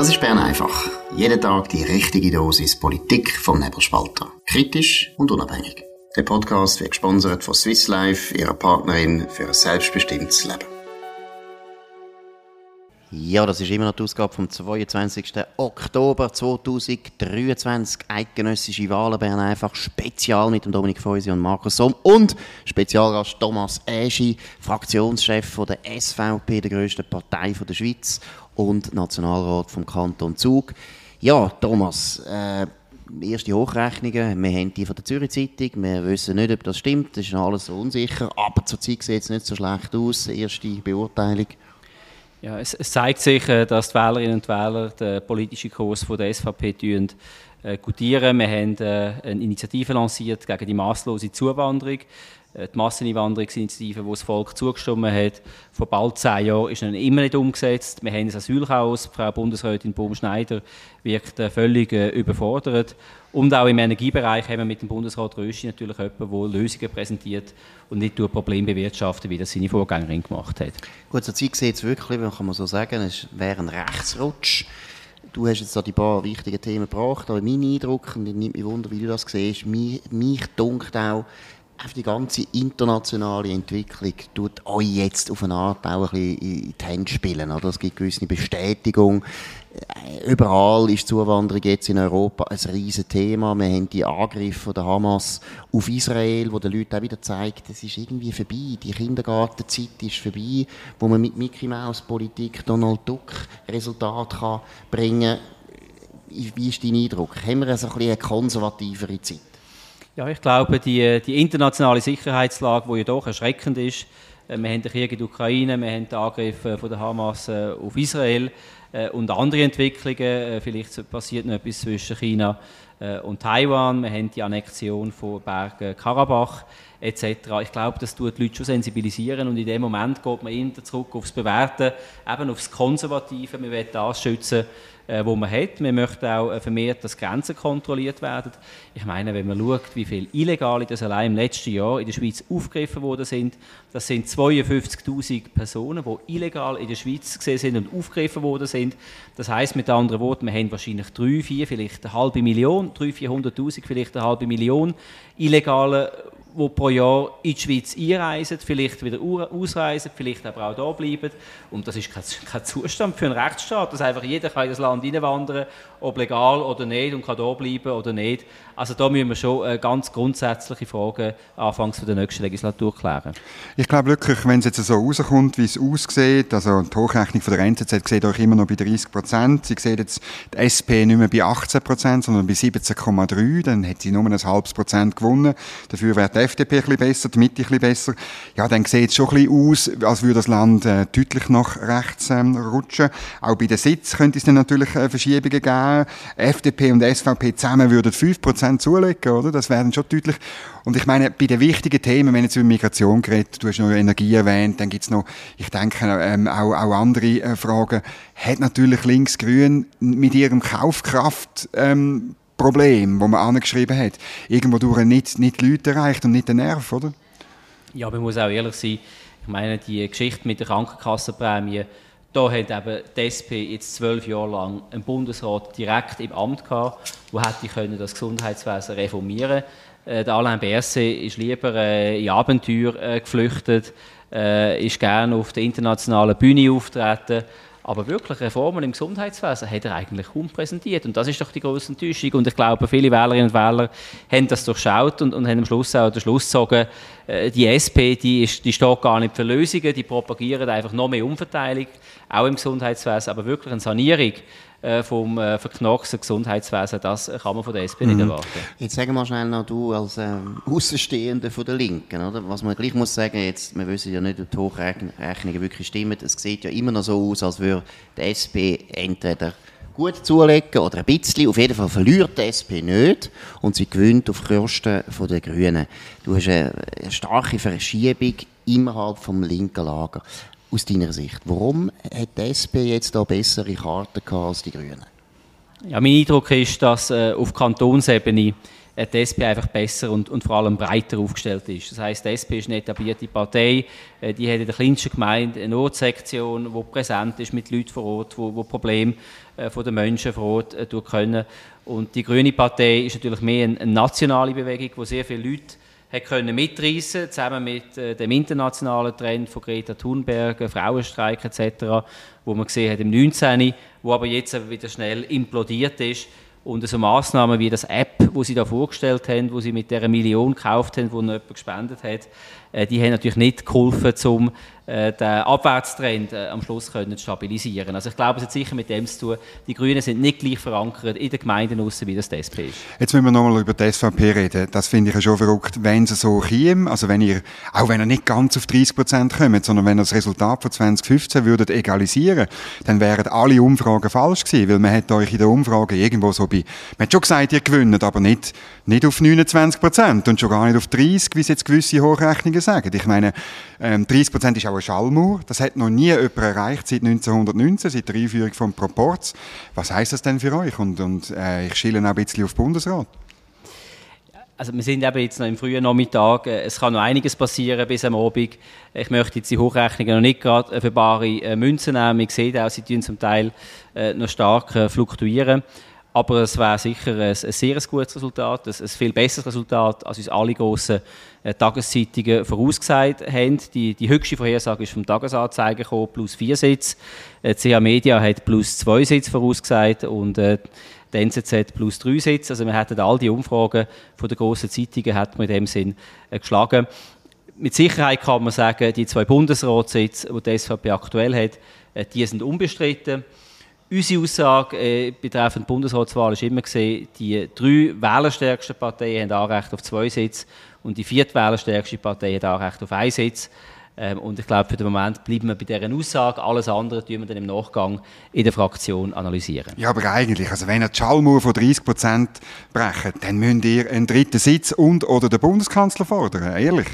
Das ist Bern einfach. Jeden Tag die richtige Dosis Politik vom Nebelspalter. Kritisch und unabhängig. Der Podcast wird gesponsert von Swiss Life, ihrer Partnerin für ein selbstbestimmtes Leben. Ja, das ist immer noch die Ausgabe vom 22. Oktober 2023. Eidgenössische Wahlen Bern einfach. Spezial mit dem Dominik Feusi und Markus Somm. Und Spezialgast Thomas Eschi, Fraktionschef von der SVP, der grössten Partei der Schweiz und Nationalrat vom Kanton Zug. Ja, Thomas, äh, erste Hochrechnungen, wir haben die von der Zürich Zeitung, wir wissen nicht, ob das stimmt, das ist noch alles unsicher, aber zurzeit sieht es nicht so schlecht aus, erste Beurteilung. Ja, es, es, zeigt sich, äh, dass die Wählerinnen und Wähler den politischen Kurs von der SVP tun, äh, gutieren. Wir haben äh, eine Initiative lanciert gegen die masslose Zuwanderung. Äh, die Masseneinwanderungsinitiative, die das Volk zugestimmt hat, vor bald zehn Jahren, ist noch immer nicht umgesetzt. Wir haben ein Asylchaos. Frau Bundesrätin Baum-Schneider wirkt äh, völlig äh, überfordert. Und auch im Energiebereich haben wir mit dem Bundesrat Röschi natürlich jemanden, der Lösungen präsentiert und nicht durch Probleme bewirtschaftet, wie das seine Vorgängerin gemacht hat. Gut, zur Zeit sieht es wirklich, kann man so sagen, es wäre ein Rechtsrutsch. Du hast jetzt da die paar wichtigen Themen gebracht, aber mein Eindruck, und ich nehme mich wunder, wie du das siehst, mich, mich dunkt auch, einfach die ganze internationale Entwicklung tut euch jetzt auf eine Art auch ein bisschen in die Hände spielen. Oder? Es gibt gewisse Bestätigung. Äh, überall ist Zuwanderung jetzt in Europa ein riesiges Thema. Wir haben die Angriffe der Hamas auf Israel, wo den Leuten auch wieder zeigt, es ist irgendwie vorbei. Die Kindergartenzeit ist vorbei, wo man mit Mickey Mouse Politik Donald Duck Resultat kann bringen. Wie ist dein Eindruck? Haben wir also ein bisschen eine konservativere Zeit? Ja, ich glaube, die, die internationale Sicherheitslage, die ja doch erschreckend ist, äh, wir haben den Krieg in der Ukraine, wir haben den Angriff äh, von der Hamas äh, auf Israel und andere Entwicklungen. Vielleicht passiert noch etwas zwischen China und Taiwan. Wir haben die Annexion von Bergen Karabach etc. Ich glaube, das tut die Leute schon sensibilisieren und in dem Moment geht man immer zurück aufs Bewerten, eben aufs Konservative. Wir wollen das schützen, äh, wo man hat. Wir möchten auch äh, vermehrt, dass Grenzen kontrolliert werden. Ich meine, wenn man schaut, wie viele Illegale das allein im letzten Jahr in der Schweiz aufgegriffen worden sind, das sind 52.000 Personen, die illegal in der Schweiz gesehen sind und aufgegriffen worden sind. Das heißt mit anderen Worten, wir haben wahrscheinlich drei, vier, vielleicht eine halbe Million, drei, 400.000, vielleicht eine halbe Million Illegale, die pro Jahr in die Schweiz einreisen, vielleicht wieder ausreisen, vielleicht aber auch da bleiben. Und das ist kein, Zustand für einen Rechtsstaat, dass einfach jeder kann in das Land hineinwandern ob legal oder nicht, und kann da bleiben oder nicht. Also da müssen wir schon äh, ganz grundsätzliche Fragen anfangs der nächsten Legislatur klären. Ich glaube wirklich, wenn es jetzt so rauskommt, wie es aussieht, also die Hochrechnung von der NZZ sieht euch immer noch bei 30 Prozent. Sie sieht jetzt die SP nicht mehr bei 18 Prozent, sondern bei 17,3. Dann hat sie nur ein halbes Prozent gewonnen. Dafür wäre die FDP ein bisschen besser, die Mitte ein bisschen besser. Ja, dann sieht es schon ein bisschen aus, als würde das Land äh, deutlich nach rechts ähm, rutschen. Auch bei den Sitz könnte es dann natürlich äh, Verschiebungen geben. FDP und SVP zusammen würden 5% zulegen, oder? Das wäre schon deutlich. Und ich meine, bei den wichtigen Themen, wenn jetzt über Migration geredet, du hast noch Energie erwähnt, dann gibt's noch, ich denke, ähm, auch, auch andere äh, Fragen, hat natürlich Links-Grün mit ihrem Kaufkraft, ähm, Problem, wo man angeschrieben hat, irgendwo durch nicht, nicht die Leute erreicht und nicht den Nerv, oder? Ja, aber man muss auch ehrlich sein, ich meine, die Geschichte mit der Krankenkassenprämie, da hat eben die SP jetzt zwölf Jahre lang einen Bundesrat direkt im Amt gehabt, der hätte können das Gesundheitswesen reformieren. Äh, Der Alain Berset ist lieber äh, in Abenteuer äh, geflüchtet, äh, ist gerne auf der internationalen Bühne auftreten aber wirklich Reformen im Gesundheitswesen hat er eigentlich kaum präsentiert. Und das ist doch die große Enttäuschung. Und ich glaube, viele Wählerinnen und Wähler haben das durchschaut und, und haben am Schluss auch den Schluss gezogen, äh, die SP, die, ist, die steht gar nicht für Lösungen, die propagieren einfach noch mehr Umverteilung, auch im Gesundheitswesen, aber wirklich eine Sanierung äh, vom äh, verknacksten Gesundheitswesen, das kann man von der SP mhm. nicht erwarten. Jetzt sagen wir schnell noch, du als ähm, Außenstehender von der Linken, oder? was man gleich muss sagen, jetzt, wir wissen ja nicht, ob die Hochrechnungen wirklich stimmen, es sieht ja immer noch so aus, als würde die SP entweder gut zulegen oder ein bisschen. Auf jeden Fall verliert die SP nicht und sie gewinnt auf Kosten der Grünen. Du hast eine starke Verschiebung innerhalb vom linken Lager aus deiner Sicht? Warum hat die SP jetzt da bessere Karten als die Grünen? Ja, mein Eindruck ist, dass äh, auf Kantonsebene die SP einfach besser und, und vor allem breiter aufgestellt ist. Das heißt, die SP ist eine etablierte Partei, äh, die hat in der kleinsten Gemeinde eine Ortssektion, die präsent ist mit Leuten vor Ort, wo, wo Probleme äh, den Menschen vor Ort äh, können. Und die Grüne Partei ist natürlich mehr eine, eine nationale Bewegung, wo sehr viele Leute hat können mitreißen zusammen mit äh, dem internationalen Trend von Greta Thunberg, Frauenstreik etc., wo man gesehen hat im 19., wo aber jetzt wieder schnell implodiert ist und so Massnahmen wie das App, wo sie da vorgestellt haben, wo sie mit der Million gekauft haben, die jemand gespendet hat, äh, die haben natürlich nicht geholfen, um äh, den Abwärtstrend äh, am Schluss können stabilisieren. Also ich glaube, es hat sicher mit dem zu tun, die Grünen sind nicht gleich verankert in den Gemeinden aussen, wie das die SP ist. Jetzt müssen wir nochmal über die SVP reden. Das finde ich schon verrückt, wenn sie so käme, also wenn ihr, auch wenn ihr nicht ganz auf 30 Prozent kommt, sondern wenn ihr das Resultat von 2015 würdet egalisieren, dann wären alle Umfragen falsch gewesen, weil man hat euch in der Umfrage irgendwo so bei, man hat schon gesagt, ihr gewinnt, aber nicht, nicht auf 29 Prozent und schon gar nicht auf 30, wie es jetzt gewisse Hochrechnungen sagen. Ich meine, ähm, 30 Prozent ist auch eine Schallmauer. Das hat noch nie jemand erreicht seit 1919, seit der Einführung von Proports. Was heißt das denn für euch? Und, und äh, ich schiele auch ein bisschen auf Bundesrat. Also wir sind eben jetzt noch im frühen Nachmittag. Äh, es kann noch einiges passieren bis am Abend. Ich möchte jetzt die Hochrechnungen noch nicht gerade für bare äh, Münzen nehmen. Ich sehe auch, sie tun zum Teil äh, noch stark fluktuieren. Aber es wäre sicher ein, ein sehr gutes Resultat, ein, ein, viel besseres Resultat, als uns alle grossen Tageszeitungen vorausgesagt haben. Die, die höchste Vorhersage ist vom Tagesanzeiger gekommen, plus vier Sitze. Äh, CH Media hat plus zwei Sitze vorausgesagt und äh, die NZZ plus drei Sitze. Also wir hätten all die Umfragen von den grossen Zeitungen hat man in dem Sinn äh, geschlagen. Mit Sicherheit kann man sagen, die zwei Bundesratssitze, die die SVP aktuell hat, äh, die sind unbestritten. Unsere Aussage äh, betreffend Bundesratswahl ist immer gesehen, die drei wählerstärksten Parteien haben Anrecht auf zwei Sitze und die vierte wählerstärkste Partei hat Anrecht auf einen Sitz. Ähm, und ich glaube, für den Moment bleiben wir bei dieser Aussage. Alles andere tun wir dann im Nachgang in der Fraktion analysieren. Ja, aber eigentlich, also wenn ihr die Schallmauer von 30 Prozent brechen, dann müsst ihr einen dritten Sitz und oder den Bundeskanzler fordern, ehrlich.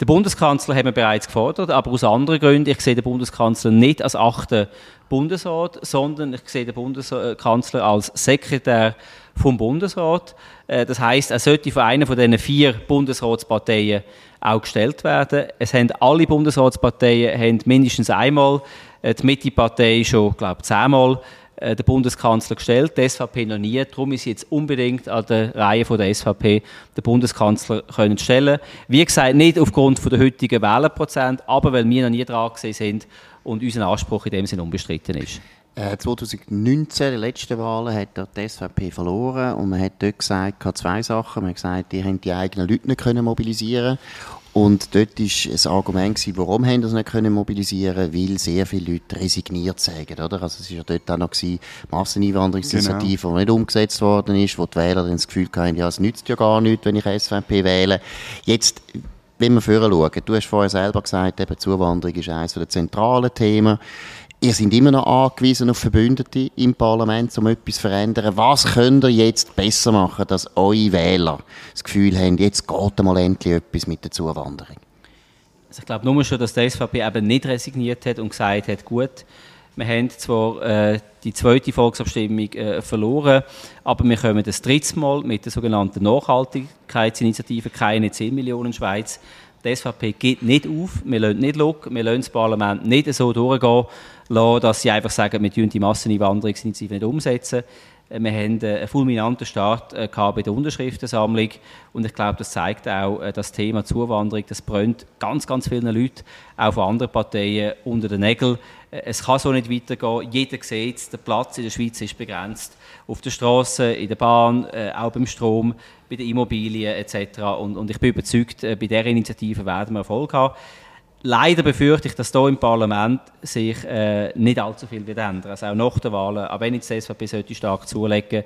Den Bundeskanzler haben wir bereits gefordert, aber aus anderen Gründen. Ich sehe den Bundeskanzler nicht als achten Bundesrat, sondern ich sehe den Bundeskanzler als Sekretär vom Bundesrat. Äh, das heißt, er sollte von einer von diesen vier Bundesratsparteien auch gestellt werden. Es haben alle Bundesratsparteien haben mindestens einmal, äh, die Mitte-Partei schon, glaube ich, zehnmal äh, den Bundeskanzler gestellt, die SVP noch nie. Darum ist jetzt unbedingt an der Reihe von der SVP den Bundeskanzler können stellen. Wie gesagt, nicht aufgrund von der heutigen Wählerprozent, aber weil wir noch nie dran gesehen sind und unser Anspruch in dem Sinne unbestritten ist. 2019, äh, die letzten Wahlen, hat die SVP verloren und man hat dort gesagt, zwei Sachen. Man hat gesagt, die haben die eigenen Leute nicht mobilisieren und dort war das Argument, warum haben das nicht können mobilisieren weil sehr viele Leute resigniert sagen, oder? Also es war ja dort auch noch die Masseneinwanderungsinitiative, genau. die nicht umgesetzt worden ist, wo die Wähler dann das Gefühl hatten, ja, es nützt ja gar nichts, wenn ich SVP wähle. Jetzt wenn wir vorher schauen, du hast vorher selber gesagt, eben Zuwanderung ist eines der zentralen Themen. Ihr seid immer noch angewiesen auf Verbündete im Parlament, um etwas zu verändern. Was könnt ihr jetzt besser machen, dass eure Wähler das Gefühl haben, jetzt geht mal endlich etwas mit der Zuwanderung? Also ich glaube nur schon, dass die SVP eben nicht resigniert hat und gesagt hat, gut, wir haben zwar äh, die zweite Volksabstimmung äh, verloren, aber wir kommen das dritte Mal mit der sogenannten Nachhaltigkeitsinitiative «Keine 10 Millionen Schweiz». Die SVP geht nicht auf, wir lassen nicht lock, wir lassen das Parlament nicht so durchgehen lassen, dass sie einfach sagen, wir die Masseneinwanderungsinitiative nicht umsetzen. Äh, wir haben äh, einen fulminanten Start äh, bei der Unterschriftensammlung und ich glaube, das zeigt auch, das Thema Zuwanderung, das brennt ganz, ganz vielen Leuten, auch von anderen Parteien, unter den Nägeln. Es kann so nicht weitergehen. Jeder sieht es, der Platz in der Schweiz ist begrenzt. Auf der Straße, in der Bahn, auch beim Strom, bei den Immobilien etc. Und, und ich bin überzeugt, bei dieser Initiative werden wir Erfolg haben leider befürchte ich, dass hier im Parlament sich äh, nicht allzu viel wird ändern. Also auch nach den Wahlen, auch wenn jetzt die SVP sollte stark zulegen,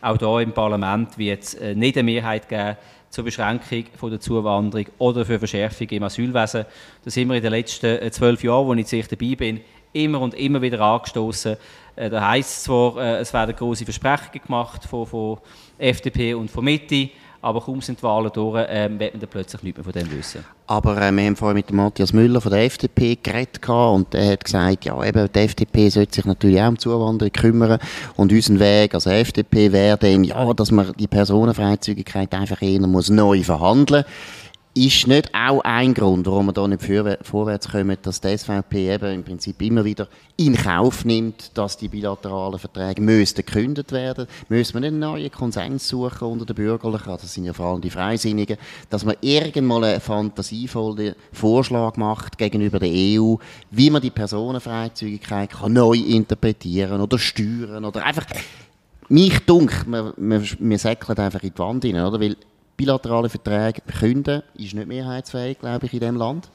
auch hier im Parlament wird es äh, nicht eine Mehrheit geben zur Beschränkung von der Zuwanderung oder für Verschärfung im Asylwesen. Das sind wir in den letzten äh, zwölf Jahren, wo ich jetzt dabei bin, immer und immer wieder angestoßen. Äh, da heisst es zwar, äh, es werden große Versprechungen gemacht von, von FDP und von Mitte, aber kaum sind die Wahlen durch, ähm, wird man dann plötzlich nichts mehr von dem wissen. Aber äh, wir haben vorhin mit Matthias Müller von der FDP geredet und er hat gesagt, ja eben, die FDP sollte sich natürlich auch um Zuwanderung kümmern und unser Weg als FDP wäre dann, ja, dass man die Personenfreizügigkeit einfach eher neu verhandeln muss ist nicht auch ein Grund, warum wir da nicht vorwärts kommen, dass die SVP eben im Prinzip immer wieder in Kauf nimmt, dass die bilateralen Verträge müssten gekündigt werden? Müssen wir nicht einen neuen Konsens suchen unter den Bürgerlichen, das sind ja vor allem die Freisinnigen, dass man irgendwann einen fantasievollen Vorschlag macht gegenüber der EU, wie man die Personenfreizügigkeit kann neu interpretieren oder steuern oder einfach mich dunkt, wir, wir, wir säckeln einfach in die Wand rein, oder? Weil bilaterale Verträge künden ist nicht mehrheitsfähig, glaube ich, in diesem Land.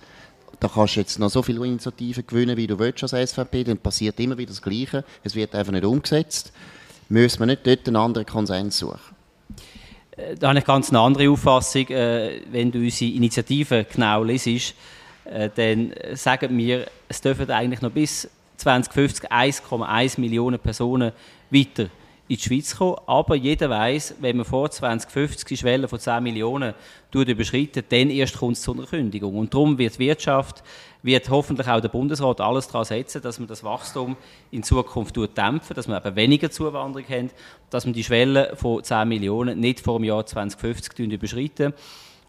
Da kannst du jetzt noch so viele Initiativen gewinnen, wie du willst als SVP, dann passiert immer wieder das Gleiche. Es wird einfach nicht umgesetzt. Müssen wir nicht dort einen anderen Konsens suchen? Äh, da habe ich ganz eine andere Auffassung. Äh, wenn du unsere Initiative genau lesest, äh, dann sagen wir, es dürfen eigentlich noch bis 2050 1,1 Millionen Personen weiter in die Schweiz kommen. Aber jeder weiß, wenn man vor 2050 die Schwelle von 10 Millionen überschreitet, dann erst kommt es zu einer Kündigung. Und darum wird die Wirtschaft, wird hoffentlich auch der Bundesrat alles daran setzen, dass man das Wachstum in Zukunft dämpfen, dass wir eben weniger Zuwanderung haben, dass man die Schwelle von 10 Millionen nicht vor dem Jahr 2050 überschreiten.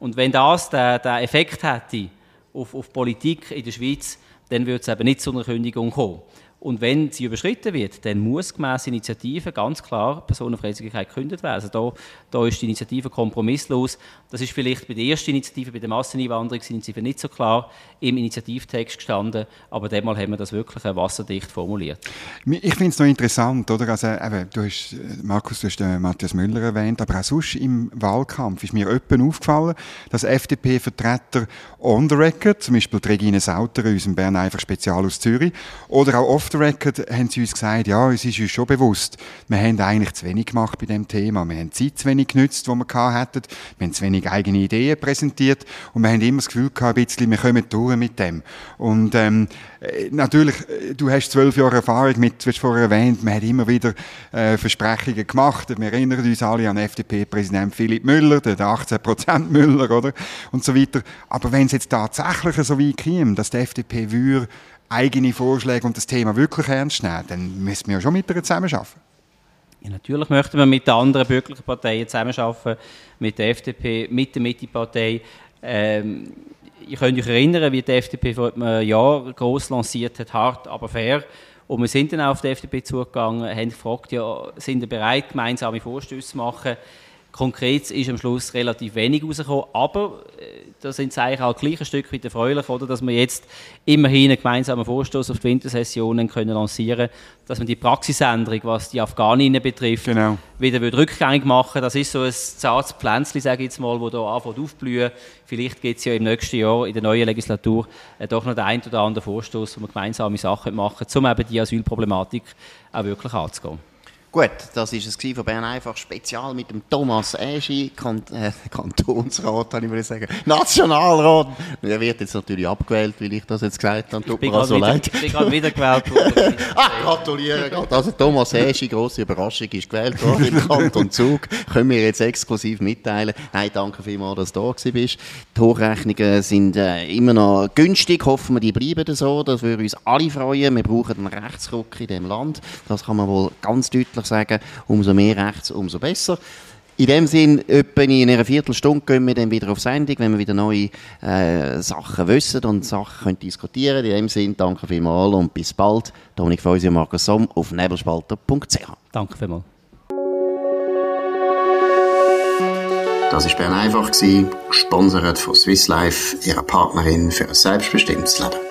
Und wenn das den, den Effekt hätte auf, auf Politik in der Schweiz, dann würde es eben nicht zu einer Kündigung kommen. Und wenn sie überschritten wird, dann muss gemäß Initiative ganz klar Personenfreizügigkeit gekündigt werden. Also da, da ist die Initiative kompromisslos. Das ist vielleicht bei der ersten Initiative, bei der Masseneinwanderungsinitiative nicht so klar im Initiativtext gestanden, aber diesmal haben wir das wirklich wasserdicht formuliert. Ich finde es noch interessant, oder? Also, eben, du hast, Markus, du hast den Matthias Müller erwähnt, aber auch sonst im Wahlkampf ist mir öppen aufgefallen, dass FDP-Vertreter on the record, zum Beispiel Regine Sauter, unserem Bern einfach Spezial aus Zürich, oder auch off the record haben sie uns gesagt, ja, uns ist uns schon bewusst, wir haben eigentlich zu wenig gemacht bei dem Thema. Wir haben Zeit zu wenig genützt, die wir hatten. Wir haben zu wenig eigene Ideen präsentiert und wir haben immer das Gefühl gehabt, ein bisschen, wir kommen durch mit dem. Und ähm, äh, natürlich, äh, du hast zwölf Jahre Erfahrung mit, du hast vorher erwähnt, man hat immer wieder äh, Versprechungen gemacht. Wir erinnern uns alle an FDP-Präsident Philipp Müller, den 18% Müller, oder? Und so weiter. Aber wenn es jetzt tatsächlich so weit käme, dass die FDP würde eigene Vorschläge und das Thema wirklich ernst nehmen, dann müssen wir ja schon mit ihr zusammenarbeiten. Ja, natürlich möchten wir mit den anderen bürgerlichen Parteien zusammenarbeiten, mit der FDP, mit der Mitte-Partei. Ähm, ich könnte euch erinnern, wie die FDP vor einem Jahr groß lanciert hat, hart, aber fair. Und wir sind dann auch auf die FDP zugegangen, haben gefragt, ja, sind ihr bereit, gemeinsame Vorstöße zu machen? Konkret ist am Schluss relativ wenig rausgekommen, aber äh, da sind eigentlich auch gleich ein Stück weit erfreulich, oder, dass wir jetzt immerhin einen gemeinsamen Vorstoß auf die Wintersessionen können lancieren dass man die Praxisänderung, was die Afghaninnen betrifft, genau. wieder rückgängig machen Das ist so ein zartes Pflänzchen, sage ich jetzt mal, das hier anfängt aufblühen. Vielleicht gibt es ja im nächsten Jahr, in der neuen Legislatur, äh, doch noch den einen oder anderen Vorstoß, wo wir gemeinsame Sachen machen, um eben die Asylproblematik auch wirklich anzugehen. Gut, das war es von Bern einfach spezial mit dem Thomas Eschi, Kant äh, Kantonsrat, kann ich mal sagen, Nationalrat. Er wird jetzt natürlich abgewählt, weil ich das jetzt gesagt habe. Tut mir also leid. Ich bin gerade wieder gewählt worden. Ach, gratuliere. Also Thomas Eschi, grosse Überraschung, ist gewählt worden im Kanton Zug. Können wir jetzt exklusiv mitteilen. Nein, danke vielmals, dass du da bist. Die Hochrechnungen sind äh, immer noch günstig. Hoffen wir, die bleiben so. Das würde uns alle freuen. Wir brauchen einen Rechtsruck in diesem Land. Das kann man wohl ganz deutlich sagen, umso mehr rechts, umso besser. In dem Sinn, etwa in einer Viertelstunde gehen wir dann wieder auf Sendung, wenn wir wieder neue äh, Sachen wissen und Sachen können diskutieren In dem Sinn, danke vielmals und bis bald. Dominik Feusi und Markus Somm auf nebelspalter.ch. Danke vielmals. Das war Bern einfach, gesponsert von Swiss Life, ihrer Partnerin für ein selbstbestimmtes Leben.